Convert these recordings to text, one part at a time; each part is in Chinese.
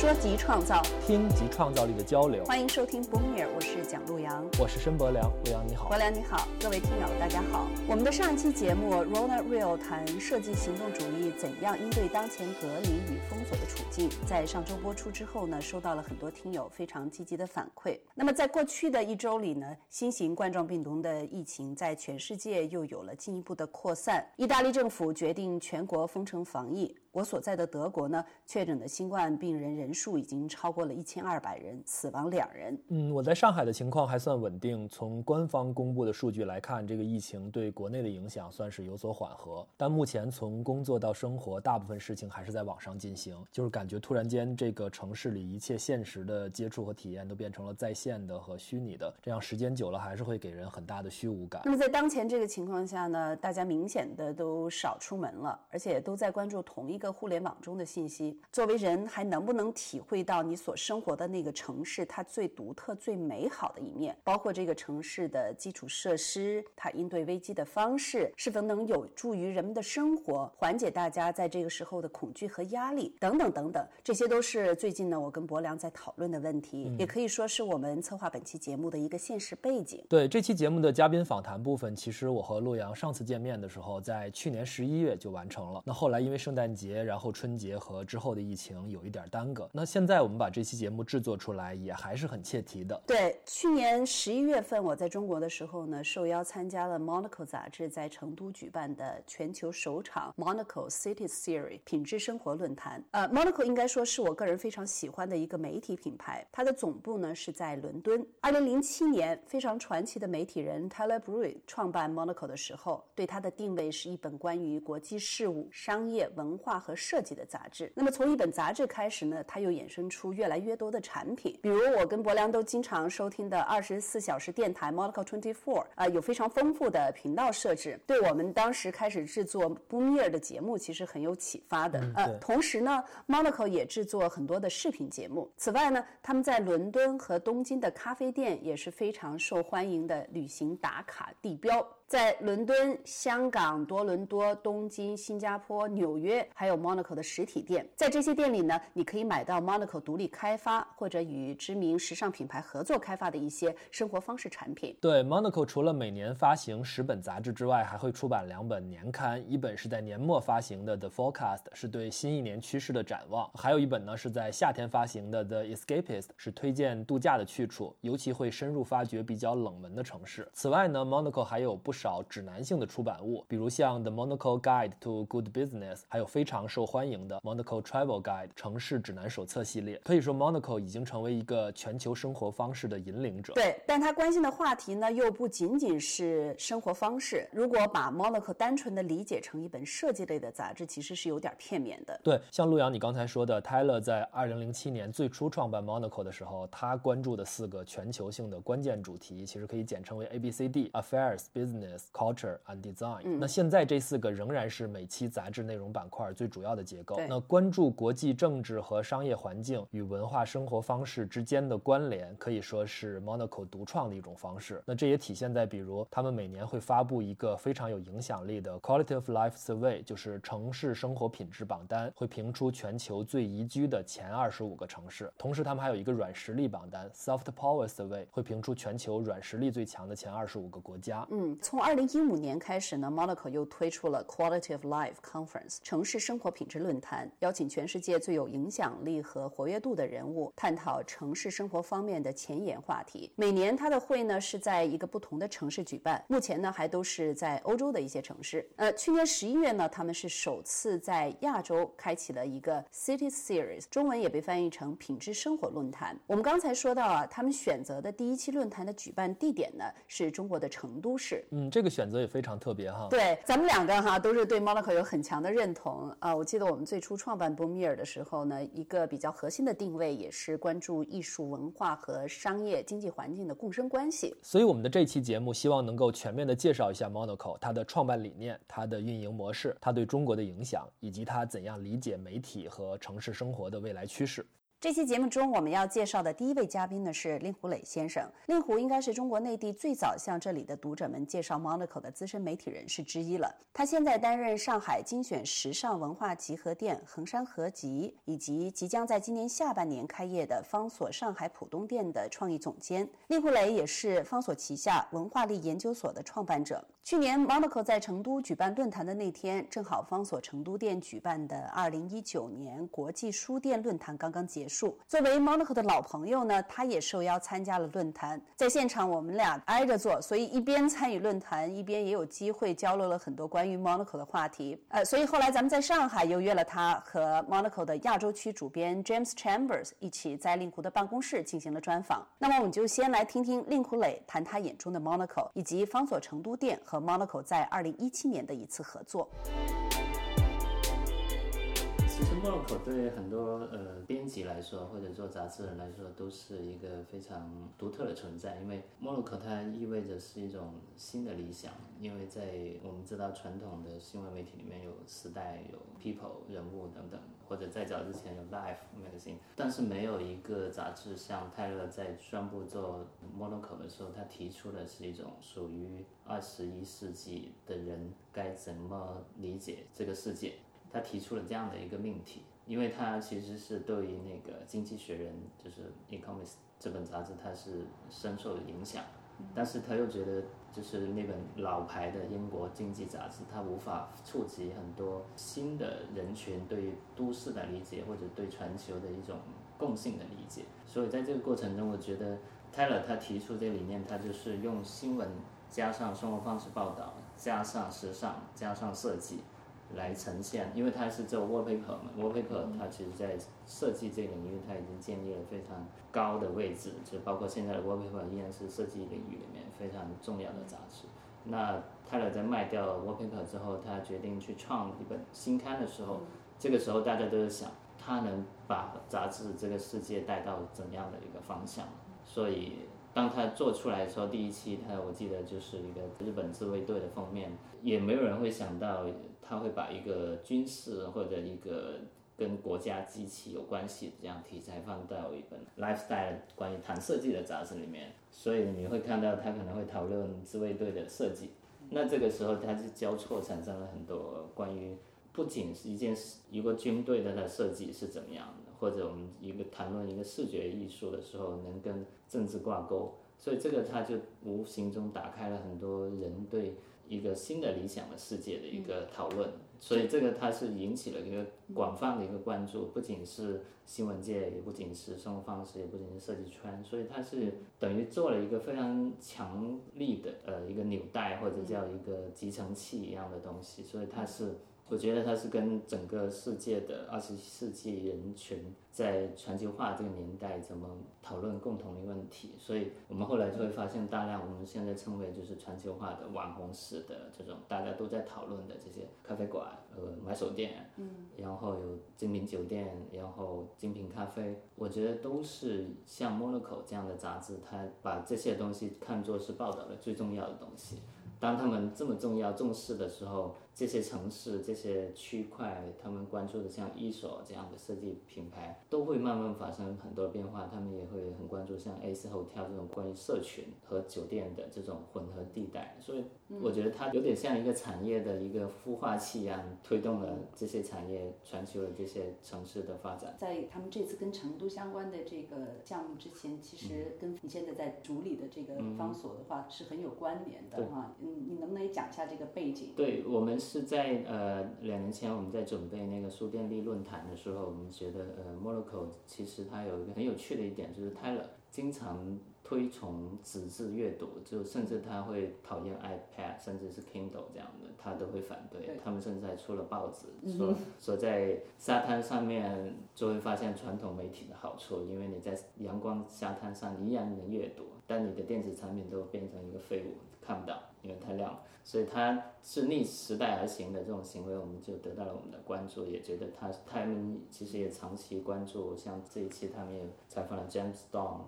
说及创造，听及创造力的交流。欢迎收听 Boomer，我是蒋璐阳，我是申博良，陆阳你好，博良你好，各位听友大家好。我们的上一期节目 Ronald Real 谈设计行动主义怎样应对当前隔离与封锁的处境，在上周播出之后呢，收到了很多听友非常积极的反馈。那么在过去的一周里呢，新型冠状病毒的疫情在全世界又有了进一步的扩散，意大利政府决定全国封城防疫。我所在的德国呢，确诊的新冠病人人数已经超过了一千二百人，死亡两人。嗯，我在上海的情况还算稳定。从官方公布的数据来看，这个疫情对国内的影响算是有所缓和。但目前从工作到生活，大部分事情还是在网上进行，就是感觉突然间这个城市里一切现实的接触和体验都变成了在线的和虚拟的，这样时间久了还是会给人很大的虚无感。那么在当前这个情况下呢，大家明显的都少出门了，而且都在关注同一。一个互联网中的信息，作为人还能不能体会到你所生活的那个城市它最独特、最美好的一面？包括这个城市的基础设施，它应对危机的方式，是否能有助于人们的生活，缓解大家在这个时候的恐惧和压力，等等等等，这些都是最近呢我跟博良在讨论的问题，也可以说是我们策划本期节目的一个现实背景。对这期节目的嘉宾访谈部分，其实我和洛阳上次见面的时候，在去年十一月就完成了。那后来因为圣诞节。然后春节和之后的疫情有一点耽搁，那现在我们把这期节目制作出来也还是很切题的。对，去年十一月份我在中国的时候呢，受邀参加了 Monaco 杂志在成都举办的全球首场 Monaco City Series 品质生活论坛。呃，Monaco 应该说是我个人非常喜欢的一个媒体品牌，它的总部呢是在伦敦。二零零七年，非常传奇的媒体人 Tyler Brui 创办 Monaco 的时候，对它的定位是一本关于国际事务、商业、文化。和设计的杂志，那么从一本杂志开始呢，它又衍生出越来越多的产品，比如我跟博良都经常收听的二十四小时电台 Monaco Twenty Four 啊，有非常丰富的频道设置，对我们当时开始制作 Boomer 的节目其实很有启发的。呃，同时呢，Monaco 也制作很多的视频节目。此外呢，他们在伦敦和东京的咖啡店也是非常受欢迎的旅行打卡地标。在伦敦、香港、多伦多、东京、新加坡、纽约，还有 Monaco 的实体店，在这些店里呢，你可以买到 Monaco 独立开发或者与知名时尚品牌合作开发的一些生活方式产品。对，Monaco 除了每年发行十本杂志之外，还会出版两本年刊，一本是在年末发行的 The Forecast，是对新一年趋势的展望；还有一本呢是在夏天发行的 The Escapist，是推荐度假的去处，尤其会深入发掘比较冷门的城市。此外呢，Monaco 还有不少。少指南性的出版物，比如像 The Monaco Guide to Good Business，还有非常受欢迎的 Monaco Travel Guide 城市指南手册系列。可以说，Monaco 已经成为一个全球生活方式的引领者。对，但他关心的话题呢，又不仅仅是生活方式。如果把 Monaco 单纯的理解成一本设计类的杂志，其实是有点片面的。对，像陆阳你刚才说的，Tyler 在2007年最初创办 Monaco 的时候，他关注的四个全球性的关键主题，其实可以简称为 A B C D：Affairs、Business。Culture and Design。那现在这四个仍然是每期杂志内容板块最主要的结构。那关注国际政治和商业环境与文化生活方式之间的关联，可以说是 Monaco 独创的一种方式。那这也体现在，比如他们每年会发布一个非常有影响力的 Quality of Life Survey，就是城市生活品质榜单，会评出全球最宜居的前二十五个城市。同时，他们还有一个软实力榜单 Soft Power Survey，会评出全球软实力最强的前二十五个国家。嗯，从从二零一五年开始呢，Monaco 又推出了 Quality of Life Conference 城市生活品质论坛，邀请全世界最有影响力和活跃度的人物，探讨城市生活方面的前沿话题。每年它的会呢是在一个不同的城市举办，目前呢还都是在欧洲的一些城市。呃，去年十一月呢，他们是首次在亚洲开启了一个 City Series，中文也被翻译成品质生活论坛。我们刚才说到啊，他们选择的第一期论坛的举办地点呢是中国的成都市。嗯，这个选。择也非常特别哈，对，咱们两个哈都是对 Monaco 有很强的认同啊。我记得我们最初创办 Boomer 的时候呢，一个比较核心的定位也是关注艺术文化和商业经济环境的共生关系。所以我们的这期节目希望能够全面的介绍一下 Monaco 它的创办理念、它的运营模式、它对中国的影响，以及它怎样理解媒体和城市生活的未来趋势。这期节目中，我们要介绍的第一位嘉宾呢是令狐磊先生。令狐应该是中国内地最早向这里的读者们介绍 Monaco 的资深媒体人士之一了。他现在担任上海精选时尚文化集合店恒山合集，以及即将在今年下半年开业的方所上海浦东店的创意总监。令狐磊也是方所旗下文化力研究所的创办者。去年 Monaco 在成都举办论坛的那天，正好方所成都店举办的2019年国际书店论坛刚刚结。作为 Monaco 的老朋友呢，他也受邀参加了论坛。在现场，我们俩挨着坐，所以一边参与论坛，一边也有机会交流了很多关于 Monaco 的话题。呃，所以后来咱们在上海又约了他和 Monaco 的亚洲区主编 James Chambers 一起在令狐的办公室进行了专访。那么我们就先来听听令狐磊谈他眼中的 Monaco，以及方所成都店和 Monaco 在2017年的一次合作。其实 Monaco 对很多呃编辑来说，或者做杂志人来说，都是一个非常独特的存在。因为 Monaco 它意味着是一种新的理想。因为在我们知道传统的新闻媒体里面有时代、有 People 人物等等，或者再早之前有 Life Magazine，但是没有一个杂志像泰勒在宣布做 Monaco 的时候，他提出的是一种属于二十一世纪的人该怎么理解这个世界。他提出了这样的一个命题，因为他其实是对于那个《经济学人》就是《Economist》这本杂志，他是深受影响，但是他又觉得就是那本老牌的英国经济杂志，他无法触及很多新的人群对于都市的理解或者对全球的一种共性的理解，所以在这个过程中，我觉得 Taylor 他提出这个理念，他就是用新闻加上生活方式报道，加上时尚，加上设计。来呈现，因为它是做 wallpaper 嘛，wallpaper 它其实在设计这个领域，它已经建立了非常高的位置，就包括现在的 wallpaper 依然是设计领域里面非常重要的杂志。那泰勒在卖掉 wallpaper 之后，他决定去创一本新刊的时候，这个时候大家都在想，他能把杂志这个世界带到怎样的一个方向？所以当他做出来的时候，第一期他我记得就是一个日本自卫队的封面，也没有人会想到。他会把一个军事或者一个跟国家机器有关系的这样题材放到一本 lifestyle 关于谈设计的杂志里面，所以你会看到他可能会讨论自卫队的设计。那这个时候他就交错产生了很多关于不仅是一件一个军队的它设计是怎么样的，或者我们一个谈论一个视觉艺术的时候能跟政治挂钩，所以这个他就无形中打开了很多人对。一个新的理想的世界的一个讨论，所以这个它是引起了一个广泛的一个关注，不仅是新闻界，也不仅是生活方式，也不仅是设计圈，所以它是等于做了一个非常强力的呃一个纽带或者叫一个集成器一样的东西，所以它是。我觉得它是跟整个世界的二十世纪人群在全球化这个年代怎么讨论共同的问题，所以我们后来就会发现大量我们现在称为就是全球化的网红式的这种大家都在讨论的这些咖啡馆和买手店，嗯，然后有精品酒店，然后精品咖啡，我觉得都是像 Monaco 这样的杂志，它把这些东西看作是报道的最重要的东西。当他们这么重要重视的时候，这些城市、这些区块，他们关注的像一手这样的设计品牌，都会慢慢发生很多变化。他们也会很关注像 A 四 Hotel 这种关于社群和酒店的这种混合地带。所以，我觉得它有点像一个产业的一个孵化器一样，推动了这些产业全球的这些城市的发展。在他们这次跟成都相关的这个项目之前，其实跟你现在在主理的这个方所的话是很有关联的哈。你能不能也讲一下这个背景？对我们是在呃两年前我们在准备那个书店力论坛的时候，我们觉得呃 m o r o c o 其实它有一个很有趣的一点，就是 Taylor 经常推崇纸质阅读，就甚至他会讨厌 iPad，甚至是 Kindle 这样的，他都会反对。他们甚至还出了报纸，说说在沙滩上面就会发现传统媒体的好处，因为你在阳光沙滩上依然能阅读，但你的电子产品都变成一个废物，看不到。因为太亮了。所以它是逆时代而行的这种行为，我们就得到了我们的关注，也觉得他他们其实也长期关注，像这一期他们也采访了 James Don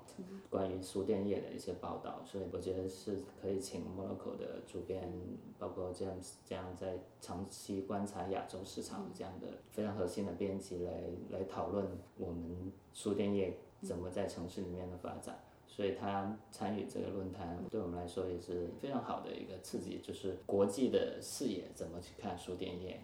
关于书店业的一些报道，所以我觉得是可以请 Monaco 的主编，包括 James 这样在长期观察亚洲市场这样的非常核心的编辑来来讨论我们书店业怎么在城市里面的发展。所以他参与这个论坛，对我们来说也是非常好的一个刺激，就是国际的视野怎么去看书店业。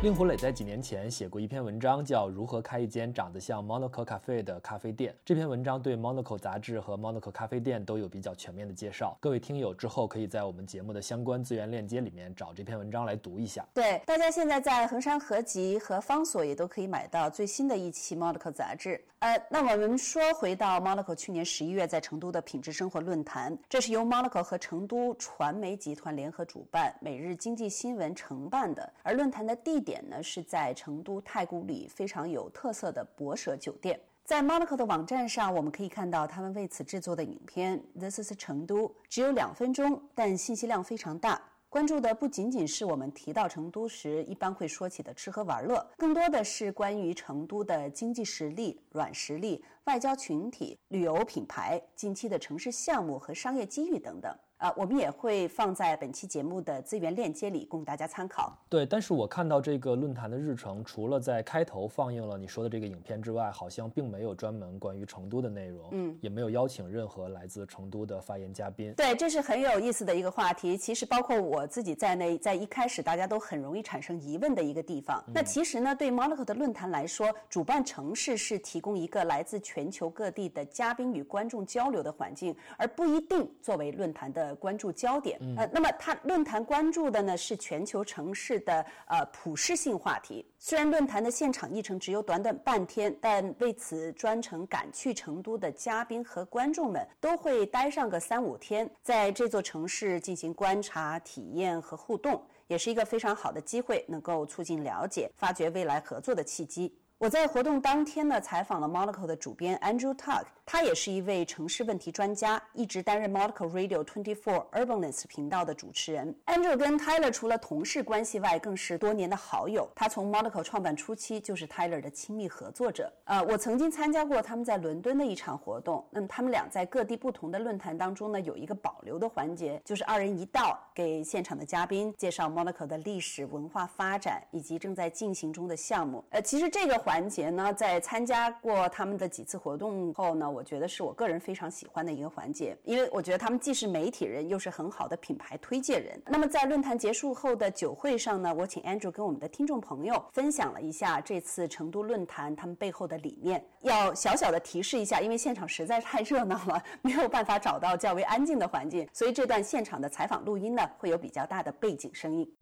令狐磊在几年前写过一篇文章，叫《如何开一间长得像 Monaco Cafe 的咖啡店》。这篇文章对 Monaco 杂志和 Monaco 咖啡店都有比较全面的介绍。各位听友之后可以在我们节目的相关资源链接里面找这篇文章来读一下。对，大家现在在衡山合集和方所也都可以买到最新的一期 Monaco 杂志。呃，那我们说回到 Monaco 去年十一月在成都的品质生活论坛，这是由 Monaco 和成都传媒集团联合主办，每日经济新闻承办的。而论坛的地点呢是在成都太古里非常有特色的博舍酒店。在 Monaco 的网站上，我们可以看到他们为此制作的影片。This is 成都，只有两分钟，但信息量非常大。关注的不仅仅是我们提到成都时一般会说起的吃喝玩乐，更多的是关于成都的经济实力、软实力、外交群体、旅游品牌、近期的城市项目和商业机遇等等。啊，我们也会放在本期节目的资源链接里供大家参考。对，但是我看到这个论坛的日程，除了在开头放映了你说的这个影片之外，好像并没有专门关于成都的内容，嗯，也没有邀请任何来自成都的发言嘉宾。对，这是很有意思的一个话题。其实包括我自己在内，在一开始大家都很容易产生疑问的一个地方。那其实呢，对 Monaco 的论坛来说，主办城市是提供一个来自全球各地的嘉宾与观众交流的环境，而不一定作为论坛的关注焦点。呃，那么它论坛关注的呢是全球城市的呃普适性话题。虽然论坛的现场议程只有短短半天，但为此专程赶去成都的嘉宾和观众们都会待上个三五天，在这座城市进行观察、体验和互动，也是一个非常好的机会，能够促进了解、发掘未来合作的契机。我在活动当天呢，采访了 Monaco 的主编 Andrew Tuck，他也是一位城市问题专家，一直担任 Monaco Radio 24 Urbanist 频道的主持人。Andrew 跟 Tyler 除了同事关系外，更是多年的好友。他从 Monaco 创办初期就是 Tyler 的亲密合作者。呃，我曾经参加过他们在伦敦的一场活动。那么他们俩在各地不同的论坛当中呢，有一个保留的环节，就是二人一道给现场的嘉宾介绍 Monaco 的历史文化发展以及正在进行中的项目。呃，其实这个环节呢，在参加过他们的几次活动后呢，我我觉得是我个人非常喜欢的一个环节，因为我觉得他们既是媒体人，又是很好的品牌推介人。那么在论坛结束后的酒会上呢，我请 Andrew 跟我们的听众朋友分享了一下这次成都论坛他们背后的理念。要小小的提示一下，因为现场实在太热闹了，没有办法找到较为安静的环境，所以这段现场的采访录音呢，会有比较大的背景声音。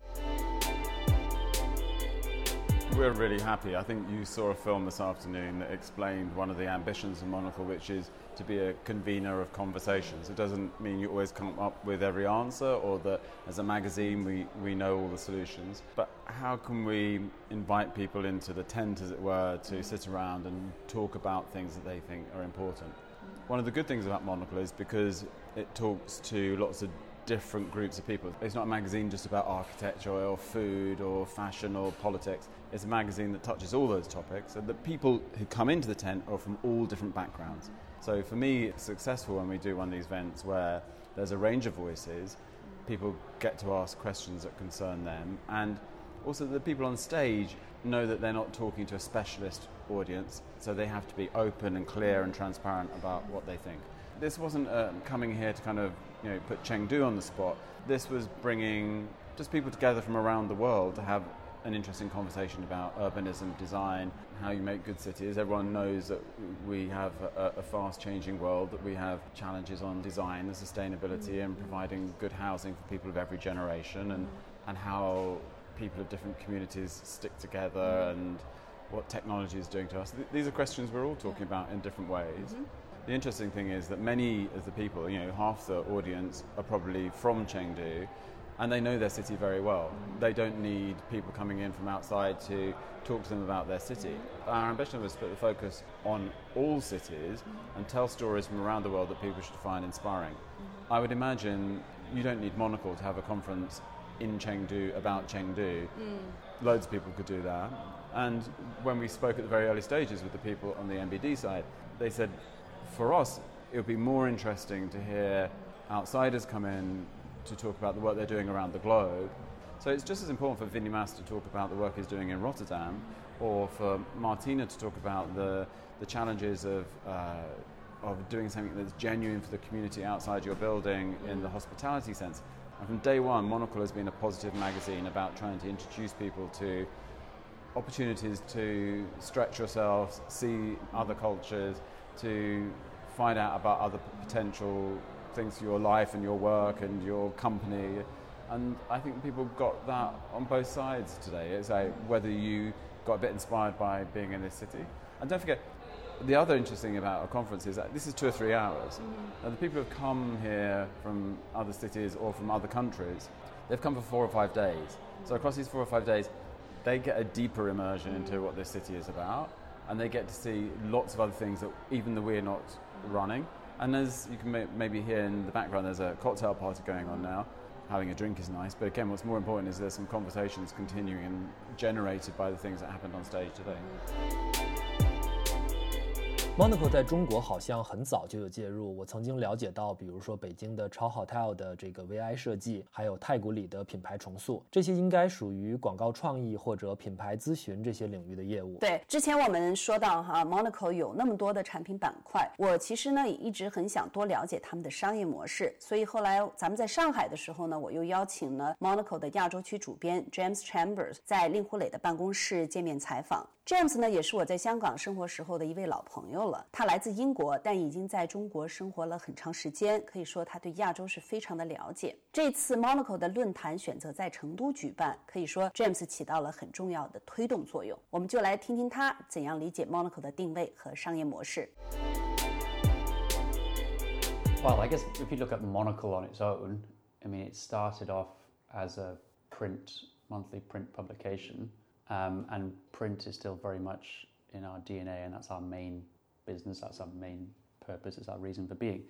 We're really happy. I think you saw a film this afternoon that explained one of the ambitions of Monocle, which is to be a convener of conversations. It doesn't mean you always come up with every answer or that as a magazine we, we know all the solutions. But how can we invite people into the tent, as it were, to sit around and talk about things that they think are important? One of the good things about Monocle is because it talks to lots of different groups of people. It's not a magazine just about architecture or food or fashion or politics. It's a magazine that touches all those topics, and the people who come into the tent are from all different backgrounds. So for me, it's successful when we do one of these events where there's a range of voices, people get to ask questions that concern them, and also the people on stage know that they're not talking to a specialist audience, so they have to be open and clear and transparent about what they think. This wasn't uh, coming here to kind of you know put Chengdu on the spot. This was bringing just people together from around the world to have an interesting conversation about urbanism, design, how you make good cities. Everyone knows that we have a, a fast changing world, that we have challenges on design and sustainability and mm-hmm. providing good housing for people of every generation, and, mm-hmm. and how people of different communities stick together mm-hmm. and what technology is doing to us. Th- these are questions we're all talking about in different ways. The interesting thing is that many of the people, you know, half the audience are probably from Chengdu and they know their city very well. They don't need people coming in from outside to talk to them about their city. Our ambition was to put the focus on all cities and tell stories from around the world that people should find inspiring. I would imagine you don't need Monocle to have a conference in Chengdu about Chengdu. Mm. Loads of people could do that. And when we spoke at the very early stages with the people on the MBD side, they said, for us, it would be more interesting to hear outsiders come in to talk about the work they're doing around the globe. So it's just as important for Vinny Mas to talk about the work he's doing in Rotterdam, or for Martina to talk about the, the challenges of, uh, of doing something that's genuine for the community outside your building in the hospitality sense. And from day one, Monocle has been a positive magazine about trying to introduce people to opportunities to stretch yourselves, see other cultures, to find out about other potential things for your life and your work and your company. And I think people got that on both sides today. It's like whether you got a bit inspired by being in this city. And don't forget, the other interesting thing about a conference is that this is two or three hours. Mm-hmm. And the people who have come here from other cities or from other countries, they've come for four or five days. So across these four or five days, they get a deeper immersion into what this city is about, and they get to see lots of other things that even though we're not running. And as you can may- maybe hear in the background, there's a cocktail party going on now. Having a drink is nice, but again, what's more important is there's some conversations continuing and generated by the things that happened on stage today. Monaco 在中国好像很早就有介入。我曾经了解到，比如说北京的超 hotel 的这个 VI 设计，还有太古里的品牌重塑，这些应该属于广告创意或者品牌咨询这些领域的业务。对，之前我们说到哈，Monaco 有那么多的产品板块，我其实呢也一直很想多了解他们的商业模式，所以后来咱们在上海的时候呢，我又邀请了 Monaco 的亚洲区主编 James Chambers 在令狐磊的办公室见面采访。James 呢也是我在香港生活时候的一位老朋友了，他来自英国，但已经在中国生活了很长时间，可以说他对亚洲是非常的了解。这次 Monaco 的论坛选择在成都举办，可以说 James 起到了很重要的推动作用。我们就来听听他怎样理解 Monaco 的定位和商业模式。Well, I guess if you look at Monocle on its own, I mean, it started off as a print, monthly print publication, um, and print is still very much in our DNA, and that's our main business, that's our main purpose, it's our reason for being.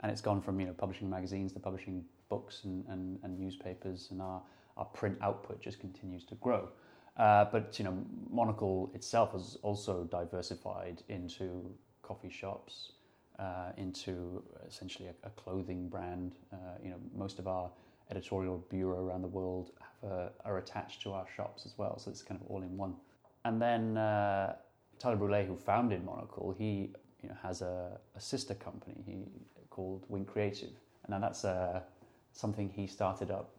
And it's gone from you know publishing magazines to publishing books and, and, and newspapers, and our, our print output just continues to grow. Uh, but you know, Monocle itself has also diversified into coffee shops, uh, into essentially a, a clothing brand. Uh, you know, most of our editorial bureau around the world have, uh, are attached to our shops as well, so it's kind of all in one. And then uh, Tyler Brule, who founded Monocle, he you know, has a, a sister company he, called Wing Creative, and now that's uh, something he started up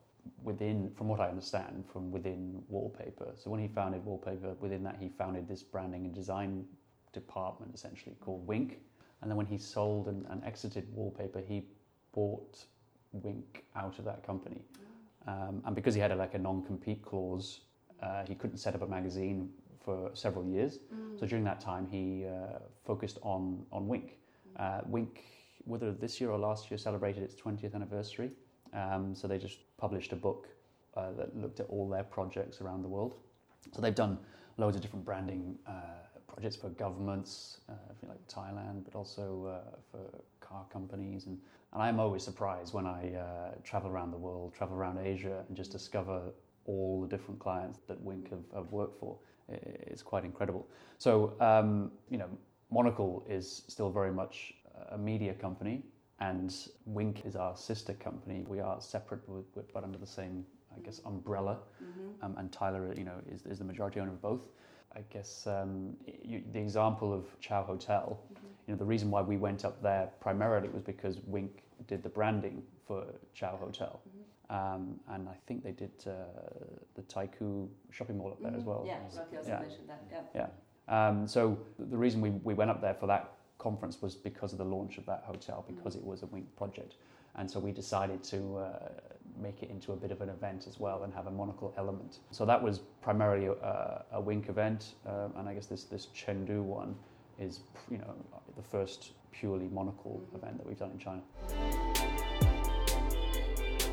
within, from what I understand, from within Wallpaper. So when he founded Wallpaper, within that he founded this branding and design department essentially called Wink. And then when he sold and, and exited Wallpaper, he bought Wink out of that company. Um, and because he had a, like a non-compete clause, uh, he couldn't set up a magazine for several years. So during that time, he uh, focused on on Wink. Uh, Wink, whether this year or last year, celebrated its 20th anniversary. Um, so they just published a book uh, that looked at all their projects around the world. So they've done loads of different branding uh, projects for governments, uh, like Thailand, but also for car companies. And, and I'm always surprised when I uh, travel around the world, travel around Asia, and just discover all the different clients that Wink have, have worked for. It's quite incredible. So, um, you know, Monocle is still very much a media company, and Wink is our sister company. We are separate, but under the same, I guess, umbrella. Um, and Tyler, you know, is, is the majority owner of both. I guess um, you, the example of Chow Hotel, you know, the reason why we went up there primarily was because Wink did the branding for Chow Hotel. Um, and I think they did uh, the Taiku shopping mall up there as well. Yeah, Rocky also Yeah. mentioned that. Yeah. Yeah. Um, so the reason we, we went up there for that conference was because of the launch of that hotel, because it was a Wink project. And so we decided to uh, make it into a bit of an event as well and have a monocle element. So that was primarily a, a Wink event, um, and I guess this, this Chengdu one is, you know, the first purely monocle event that we've done in China.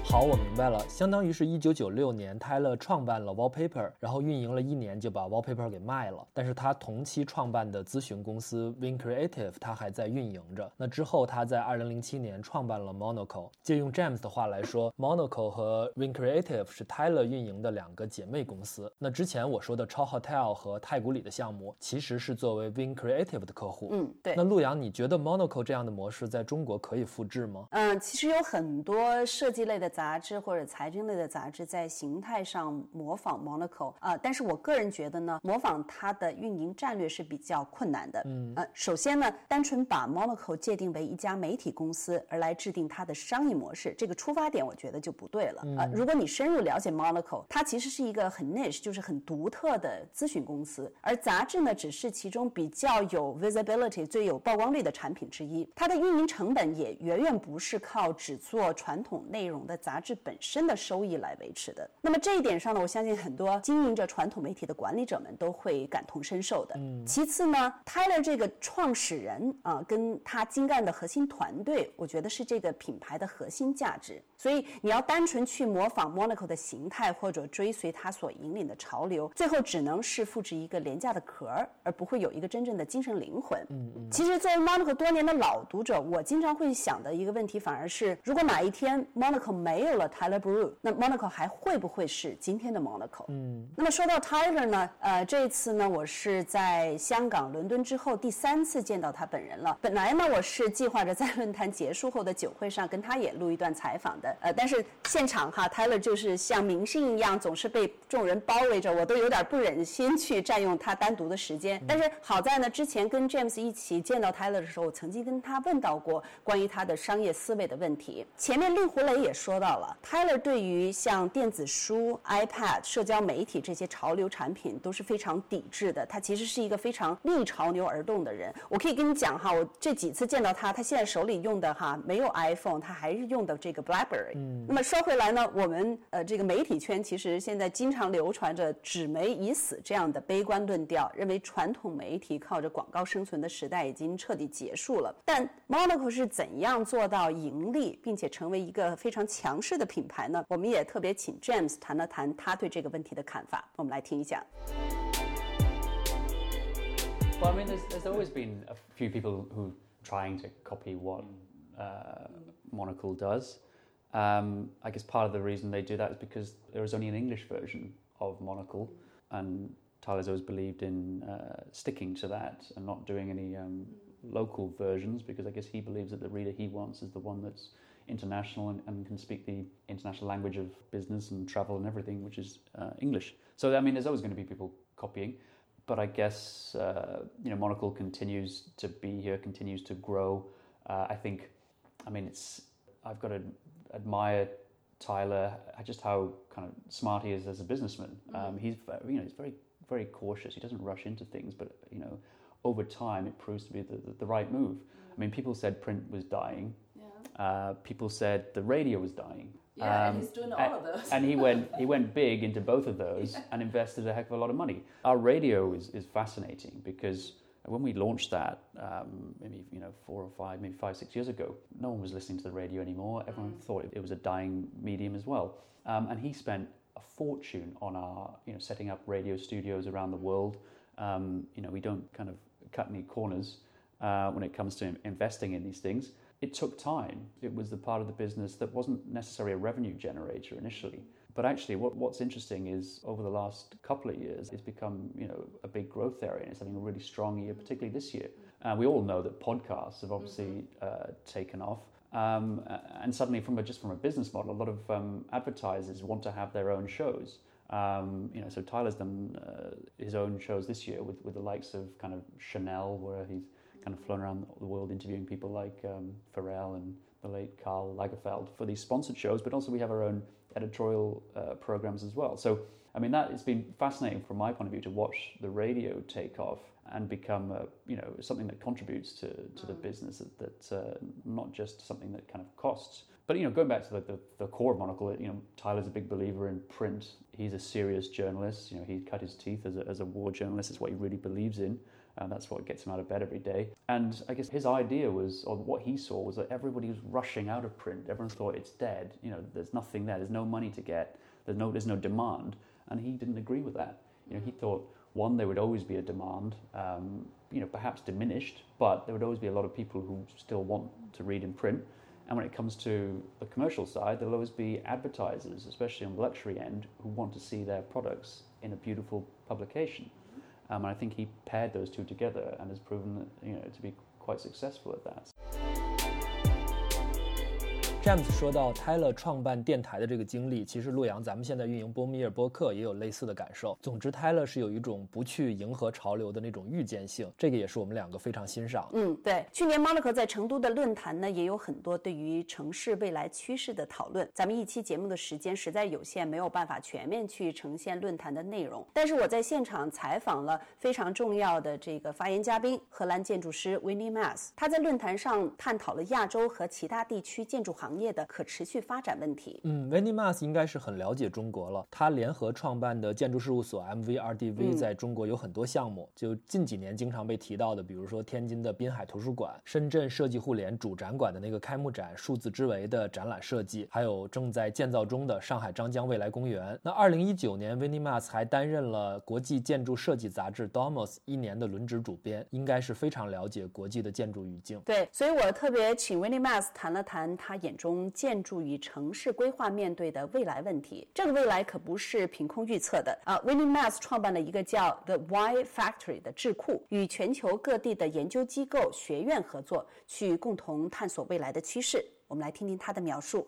好，我明白了，相当于是一九九六年，Tyler 创办了 Wallpaper，然后运营了一年就把 Wallpaper 给卖了。但是他同期创办的咨询公司 Win Creative，他还在运营着。那之后，他在二零零七年创办了 Monaco。借用 James 的话来说，Monaco 和 Win Creative 是 Tyler 运营的两个姐妹公司。那之前我说的超 Hotel 和太古里的项目，其实是作为 Win Creative 的客户。嗯，对。那陆阳，你觉得 Monaco 这样的模式在中国可以复制吗？嗯，其实有很多设计类的。杂志或者财经类的杂志在形态上模仿 Monaco 啊，但是我个人觉得呢，模仿它的运营战略是比较困难的。嗯，呃，首先呢，单纯把 Monaco 界定为一家媒体公司而来制定它的商业模式，这个出发点我觉得就不对了。啊，如果你深入了解 Monaco，它其实是一个很 niche，就是很独特的咨询公司，而杂志呢只是其中比较有 visibility、最有曝光率的产品之一。它的运营成本也远远不是靠只做传统内容的。杂志本身的收益来维持的，那么这一点上呢，我相信很多经营着传统媒体的管理者们都会感同身受的。嗯，其次呢，Tyler 这个创始人啊，跟他精干的核心团队，我觉得是这个品牌的核心价值。所以你要单纯去模仿 Monaco 的形态，或者追随它所引领的潮流，最后只能是复制一个廉价的壳儿，而不会有一个真正的精神灵魂。嗯嗯。其实作为 Monaco 多年的老读者，我经常会想的一个问题，反而是如果哪一天 Monaco 没没有了 Tyler Brew，那 Monaco 还会不会是今天的 Monaco？嗯，那么说到 Tyler 呢，呃，这一次呢，我是在香港、伦敦之后第三次见到他本人了。本来呢，我是计划着在论坛结束后的酒会上跟他也录一段采访的，呃，但是现场哈，Tyler 就是像明星一样，总是被众人包围着，我都有点不忍心去占用他单独的时间。但是好在呢，之前跟 James 一起见到 Tyler 的时候，我曾经跟他问到过关于他的商业思维的问题。前面令狐雷也说到。到了，Tyler 对于像电子书、iPad、社交媒体这些潮流产品都是非常抵制的。他其实是一个非常逆潮流而动的人。我可以跟你讲哈，我这几次见到他，他现在手里用的哈没有 iPhone，他还是用的这个 BlackBerry。嗯。那么说回来呢，我们呃这个媒体圈其实现在经常流传着“纸媒已死”这样的悲观论调，认为传统媒体靠着广告生存的时代已经彻底结束了。但 Monaco 是怎样做到盈利，并且成为一个非常强？强势的品牌呢，我们也特别请 James 谈了谈他对这个问题的看法。我们来听一下。Well, I mean, there's, there's always been a few people who trying to copy what uh, Monocle does. Um, I guess part of the reason they do that is because there is only an English version of Monocle, and Tyler's always believed in uh, sticking to that and not doing any um, local versions because I guess he believes that the reader he wants is the one that's international and, and, can speak the international language of business and travel and everything, which is uh, English. So I mean, there's always going to be people copying, but I guess uh, you know Monocle continues to be here, continues to grow. Uh, I think, I mean, it's I've got to admire Tyler just how kind of smart he is as a businessman. Mm-hmm. Um, he's you know he's very very cautious. He doesn't rush into things, but you know over time it proves to be the, the, the right move. Mm-hmm. I mean, people said print was dying uh, people said the radio was dying. Yeah, um, and he's doing all of those. and he went he went big into both of those yeah. and invested a heck of a lot of money. Our radio is, is fascinating because when we launched that, um, maybe you know four or five, maybe five six years ago, no one was listening to the radio anymore. Everyone mm. thought it was a dying medium as well. Um, and he spent a fortune on our you know setting up radio studios around the world. Um, you know we don't kind of cut any corners uh, when it comes to investing in these things it took time. It was the part of the business that wasn't necessarily a revenue generator initially. But actually, what, what's interesting is over the last couple of years, it's become you know a big growth area, and it's having a really strong year, particularly this year. Uh, we all know that podcasts have obviously uh, taken off, um, and suddenly, from a, just from a business model, a lot of um, advertisers want to have their own shows. Um, you know, so Tyler's done uh, his own shows this year with, with the likes of kind of Chanel, where he's kind of flown around the world interviewing people like um, Pharrell and the late Karl Lagerfeld for these sponsored shows, but also we have our own editorial uh, programs as well. So, I mean, that it's been fascinating from my point of view to watch the radio take off and become, a, you know, something that contributes to, to the mm. business that, that uh, not just something that kind of costs. But you know, going back to the, the, the, core of Monocle, you know, Tyler's a big believer in print. He's a serious journalist. You know, he cut his teeth as a, as a war journalist. It's what he really believes in. And that's what gets him out of bed every day. And I guess his idea was, or what he saw was that everybody was rushing out of print. Everyone thought it's dead. You know, there's nothing there. There's no money to get. There's no, there's no demand. And he didn't agree with that. You know, he thought one, there would always be a demand, um, you know, perhaps diminished, but there would always be a lot of people who still want to read in print. And when it comes to the commercial side, there'll always be advertisers, especially on the luxury end, who want to see their products in a beautiful publication. Um, and I think he paired those two together and has proven you know, to be quite successful at that. 詹姆斯说到泰勒创办电台的这个经历，其实洛阳咱们现在运营波米尔播客也有类似的感受。总之，泰勒是有一种不去迎合潮流的那种预见性，这个也是我们两个非常欣赏。嗯，对。去年 Monaco 在成都的论坛呢，也有很多对于城市未来趋势的讨论。咱们一期节目的时间实在有限，没有办法全面去呈现论坛的内容。但是我在现场采访了非常重要的这个发言嘉宾，荷兰建筑师 Winnie Mas，他在论坛上探讨了亚洲和其他地区建筑行业的可持续发展问题。嗯 i Mas 应该是很了解中国了。他联合创办的建筑事务所 MVRDV 在中国有很多项目，就近几年经常被提到的，比如说天津的滨海图书馆、深圳设计互联主展馆的那个开幕展“数字之维”的展览设计，还有正在建造中的上海张江未来公园。那二零一九年 i Mas 还担任了国际建筑设计杂志 Domos 一年的轮值主编，应该是非常了解国际的建筑语境。对，所以我特别请 w i n n i Mas 谈了谈他眼中。中建筑与城市规划面对的未来问题，这个未来可不是凭空预测的啊。Winnie Mas 创办了一个叫 The Why Factory 的智库，与全球各地的研究机构、学院合作，去共同探索未来的趋势。我们来听听他的描述。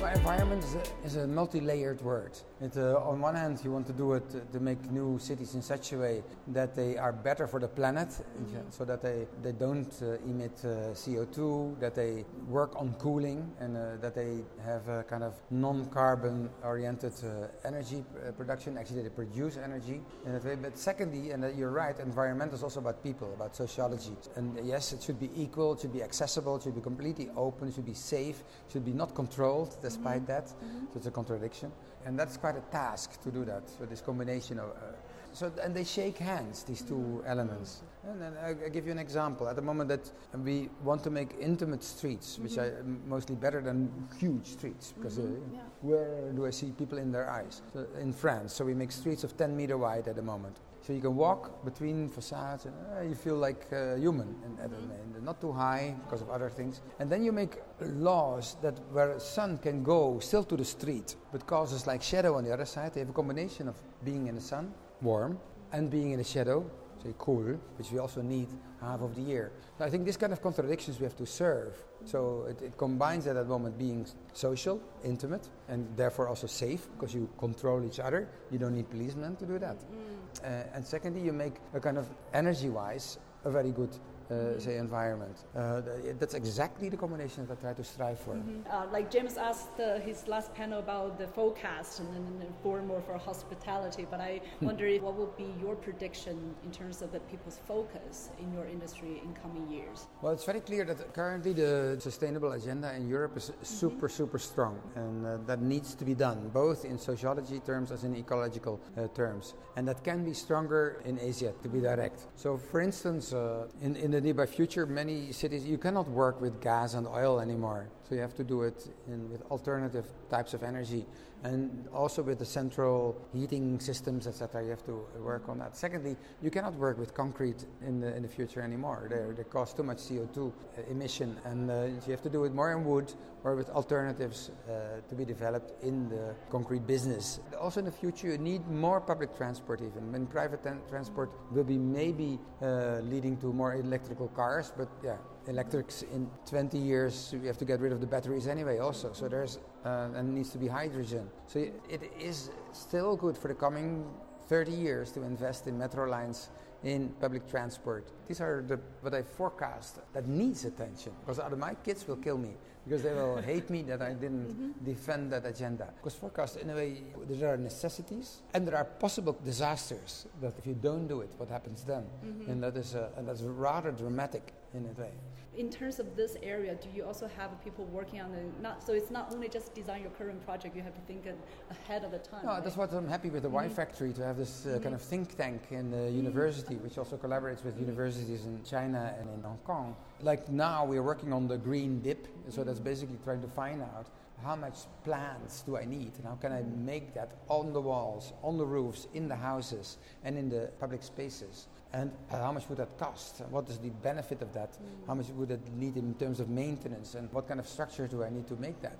Environment is a, is a multi-layered word. It, uh, on one hand, you want to do it to make new cities in such a way that they are better for the planet, mm-hmm. so that they, they don't uh, emit uh, CO2, that they work on cooling, and uh, that they have a kind of non-carbon oriented uh, energy uh, production. Actually, they produce energy in that way. But secondly, and you're right, environment is also about people, about sociology. And yes, it should be equal, it should be accessible, it should be completely open, it should be safe, it should be not controlled despite that. Mm-hmm. So it's a contradiction. And that's quite a task to do that. So this combination of. Uh, so and they shake hands, these two elements. And then I, I give you an example. At the moment that we want to make intimate streets, which mm-hmm. are mostly better than huge streets, because mm-hmm. uh, yeah. where do I see people in their eyes? So in France, so we make streets of 10 meter wide at the moment. So you can walk between facades and uh, you feel like a human, and, and, not too high because of other things. And then you make laws that where sun can go still to the street, but causes like shadow on the other side. They have a combination of being in the sun, warm, and being in the shadow, say cool, which we also need half of the year. So I think this kind of contradictions we have to serve. So it, it, combines at that moment being social, intimate, and therefore also safe because you control each other. You don't need policemen to do that. Mm. Uh, and secondly, you make a kind of energy-wise a very good uh, say environment. Uh, that's exactly the combination that I try to strive for. Mm-hmm. Uh, like James asked uh, his last panel about the forecast and then more and more for hospitality, but I hmm. wonder what will be your prediction in terms of the people's focus in your industry in coming years? Well, it's very clear that currently the sustainable agenda in Europe is super, mm-hmm. super strong, and uh, that needs to be done both in sociology terms as in ecological uh, terms, and that can be stronger in Asia to be direct. So, for instance, in in the nearby future, many cities you cannot work with gas and oil anymore. You have to do it in, with alternative types of energy and also with the central heating systems, etc. You have to work on that. Secondly, you cannot work with concrete in the, in the future anymore. They, they too much CO2 emission, and uh, you have to do it more in wood or with alternatives uh, to be developed in the concrete business. Also, in the future, you need more public transport, even. And private transport will be maybe uh, leading to more electrical cars, but yeah, electrics in 20 years we have to get rid of the batteries anyway also so there's uh, and needs to be hydrogen so it is still good for the coming 30 years to invest in metro lines in public transport these are the what i forecast that needs attention because other my kids will kill me because they will hate me that I didn't mm-hmm. defend that agenda. Because forecast, in a way, there are necessities and there are possible disasters that if you don't do it, what happens then? Mm-hmm. And that is uh, and that's rather dramatic in a way. In terms of this area, do you also have people working on the not? So it's not only just design your current project. You have to think ahead of the time. No, right? that's what I'm happy with the Y mm-hmm. Factory to have this uh, mm-hmm. kind of think tank in the mm-hmm. university, which also collaborates with universities in China and in Hong Kong. Like now, we're working on the green dip, so that's basically trying to find out how much plants do I need and how can I make that on the walls, on the roofs, in the houses, and in the public spaces. And how much would that cost? What is the benefit of that? How much would it need in terms of maintenance? And what kind of structure do I need to make that?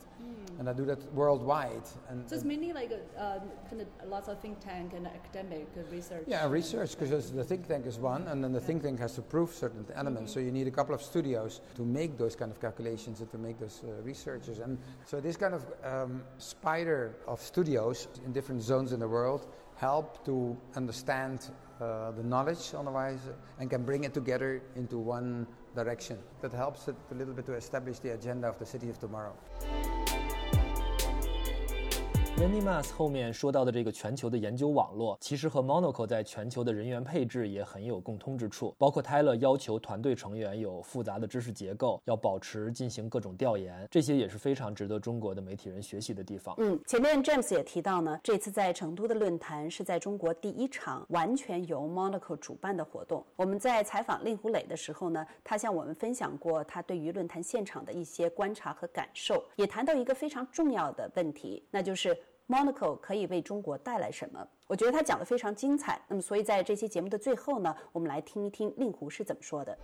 And I do that worldwide. And, So it's mainly like a, uh, kind of lots of think tank and academic research. yeah, research, because the think tank is one, and then the think tank has to prove certain elements. So you need a couple of studios to make those kind of calculations and to make those uh, researches. And so this kind of um, spider of studios in different zones in the world help to understand uh, the knowledge otherwise and can bring it together into one direction. That helps it a little bit to establish the agenda of the city of tomorrow. Wendy Mass 后面说到的这个全球的研究网络，其实和 Monaco 在全球的人员配置也很有共通之处。包括 Tyler 要求团队成员有复杂的知识结构，要保持进行各种调研，这些也是非常值得中国的媒体人学习的地方。嗯，前面 James 也提到呢，这次在成都的论坛是在中国第一场完全由 Monaco 主办的活动。我们在采访令狐磊的时候呢，他向我们分享过他对于论坛现场的一些观察和感受，也谈到一个非常重要的问题，那就是 Monaco 可以为中国带来什么？我觉得他讲的非常精彩。那么，所以在这期节目的最后呢，我们来听一听令狐是怎么说的。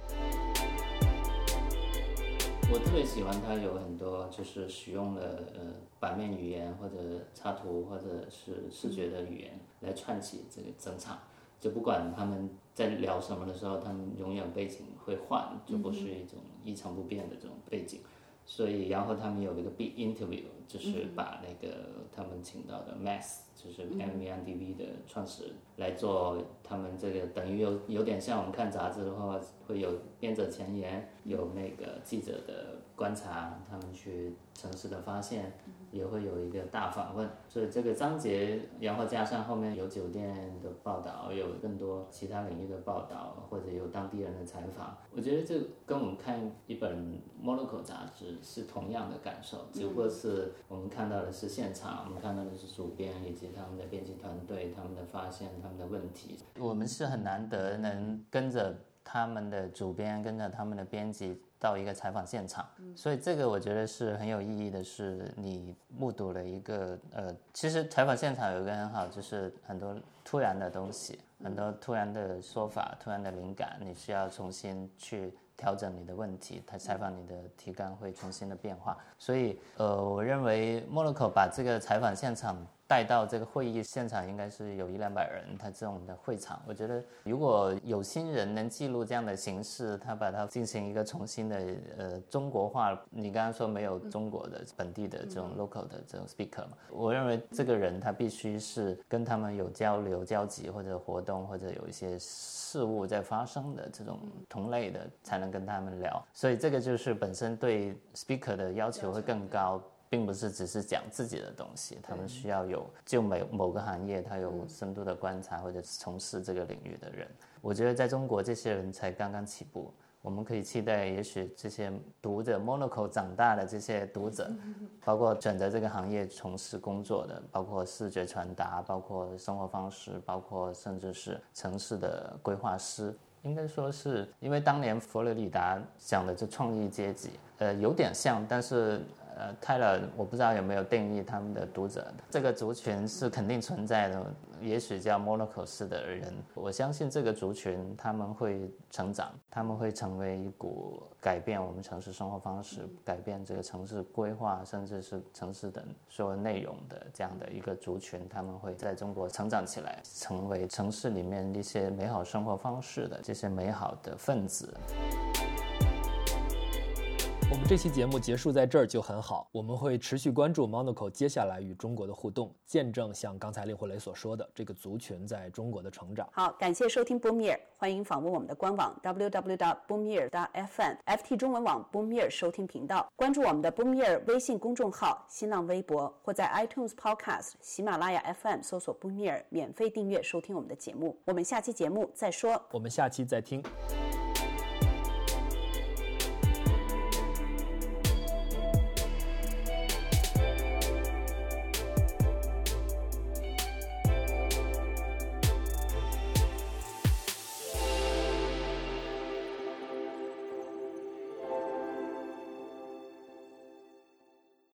我特别喜欢他有很多就是使用了呃版面语言或者插图或者是视觉的语言来串起这个整场，就不管他们在聊什么的时候，他们永远背景会换，就不是一种一成不变的这种背景。所以，然后他们有一个 big interview，就是把那个他们请到的 Mass，就是 M V N D V 的创始人来做他们这个等于有有点像我们看杂志的话，会有编者前言，有那个记者的观察，他们去城市的发现，也会有一个大访问。所以这个章节，然后加上后面有酒店的报道，有更多其他领域的报道，或者有当地人的采访，我觉得这跟我们看一本 Monaco 杂志是同样的感受，只不过是我们看到的是现场，我们看到的是主编以及他们的编辑团队他们的发现、他们的问题。我们是很难得能跟着他们的主编，跟着他们的编辑到一个采访现场，所以这个我觉得是很有意义的，是你目睹了一个呃，其实采访现场有一个很好，就是很多突然的东西，很多突然的说法、突然的灵感，你需要重新去。调整你的问题，他采访你的提纲会重新的变化，所以呃，我认为莫洛克把这个采访现场带到这个会议现场，应该是有一两百人，他这种的会场，我觉得如果有心人能记录这样的形式，他把它进行一个重新的呃中国化，你刚刚说没有中国的本地的这种 local 的这种 speaker 嘛，我认为这个人他必须是跟他们有交流、交集或者活动或者有一些事物在发生的这种同类的，才能跟他们聊。所以这个就是本身对 speaker 的要求会更高，并不是只是讲自己的东西，他们需要有就某某个行业他有深度的观察或者从事这个领域的人。我觉得在中国这些人才刚刚起步。我们可以期待，也许这些读者 Monaco 长大的这些读者，包括选择这个行业从事工作的，包括视觉传达，包括生活方式，包括甚至是城市的规划师，应该说是因为当年佛罗里达讲的这创意阶级，呃，有点像，但是。呃，泰勒，我不知道有没有定义他们的读者，这个族群是肯定存在的。也许叫 Monaco 式的人，我相信这个族群他们会成长，他们会成为一股改变我们城市生活方式、改变这个城市规划，甚至是城市的所有内容的这样的一个族群，他们会在中国成长起来，成为城市里面一些美好生活方式的这些美好的分子。我们这期节目结束在这儿就很好，我们会持续关注 Monaco 接下来与中国的互动，见证像刚才令狐雷所说的这个族群在中国的成长。好，感谢收听 Boomyear，欢迎访问我们的官网 www.boomyear.fm，FT 中文网 Boomyear 收听频道，关注我们的 Boomyear 微信公众号、新浪微博，或在 iTunes Podcast、喜马拉雅 FM 搜索 Boomyear，免费订阅收听我们的节目。我们下期节目再说。我们下期再听。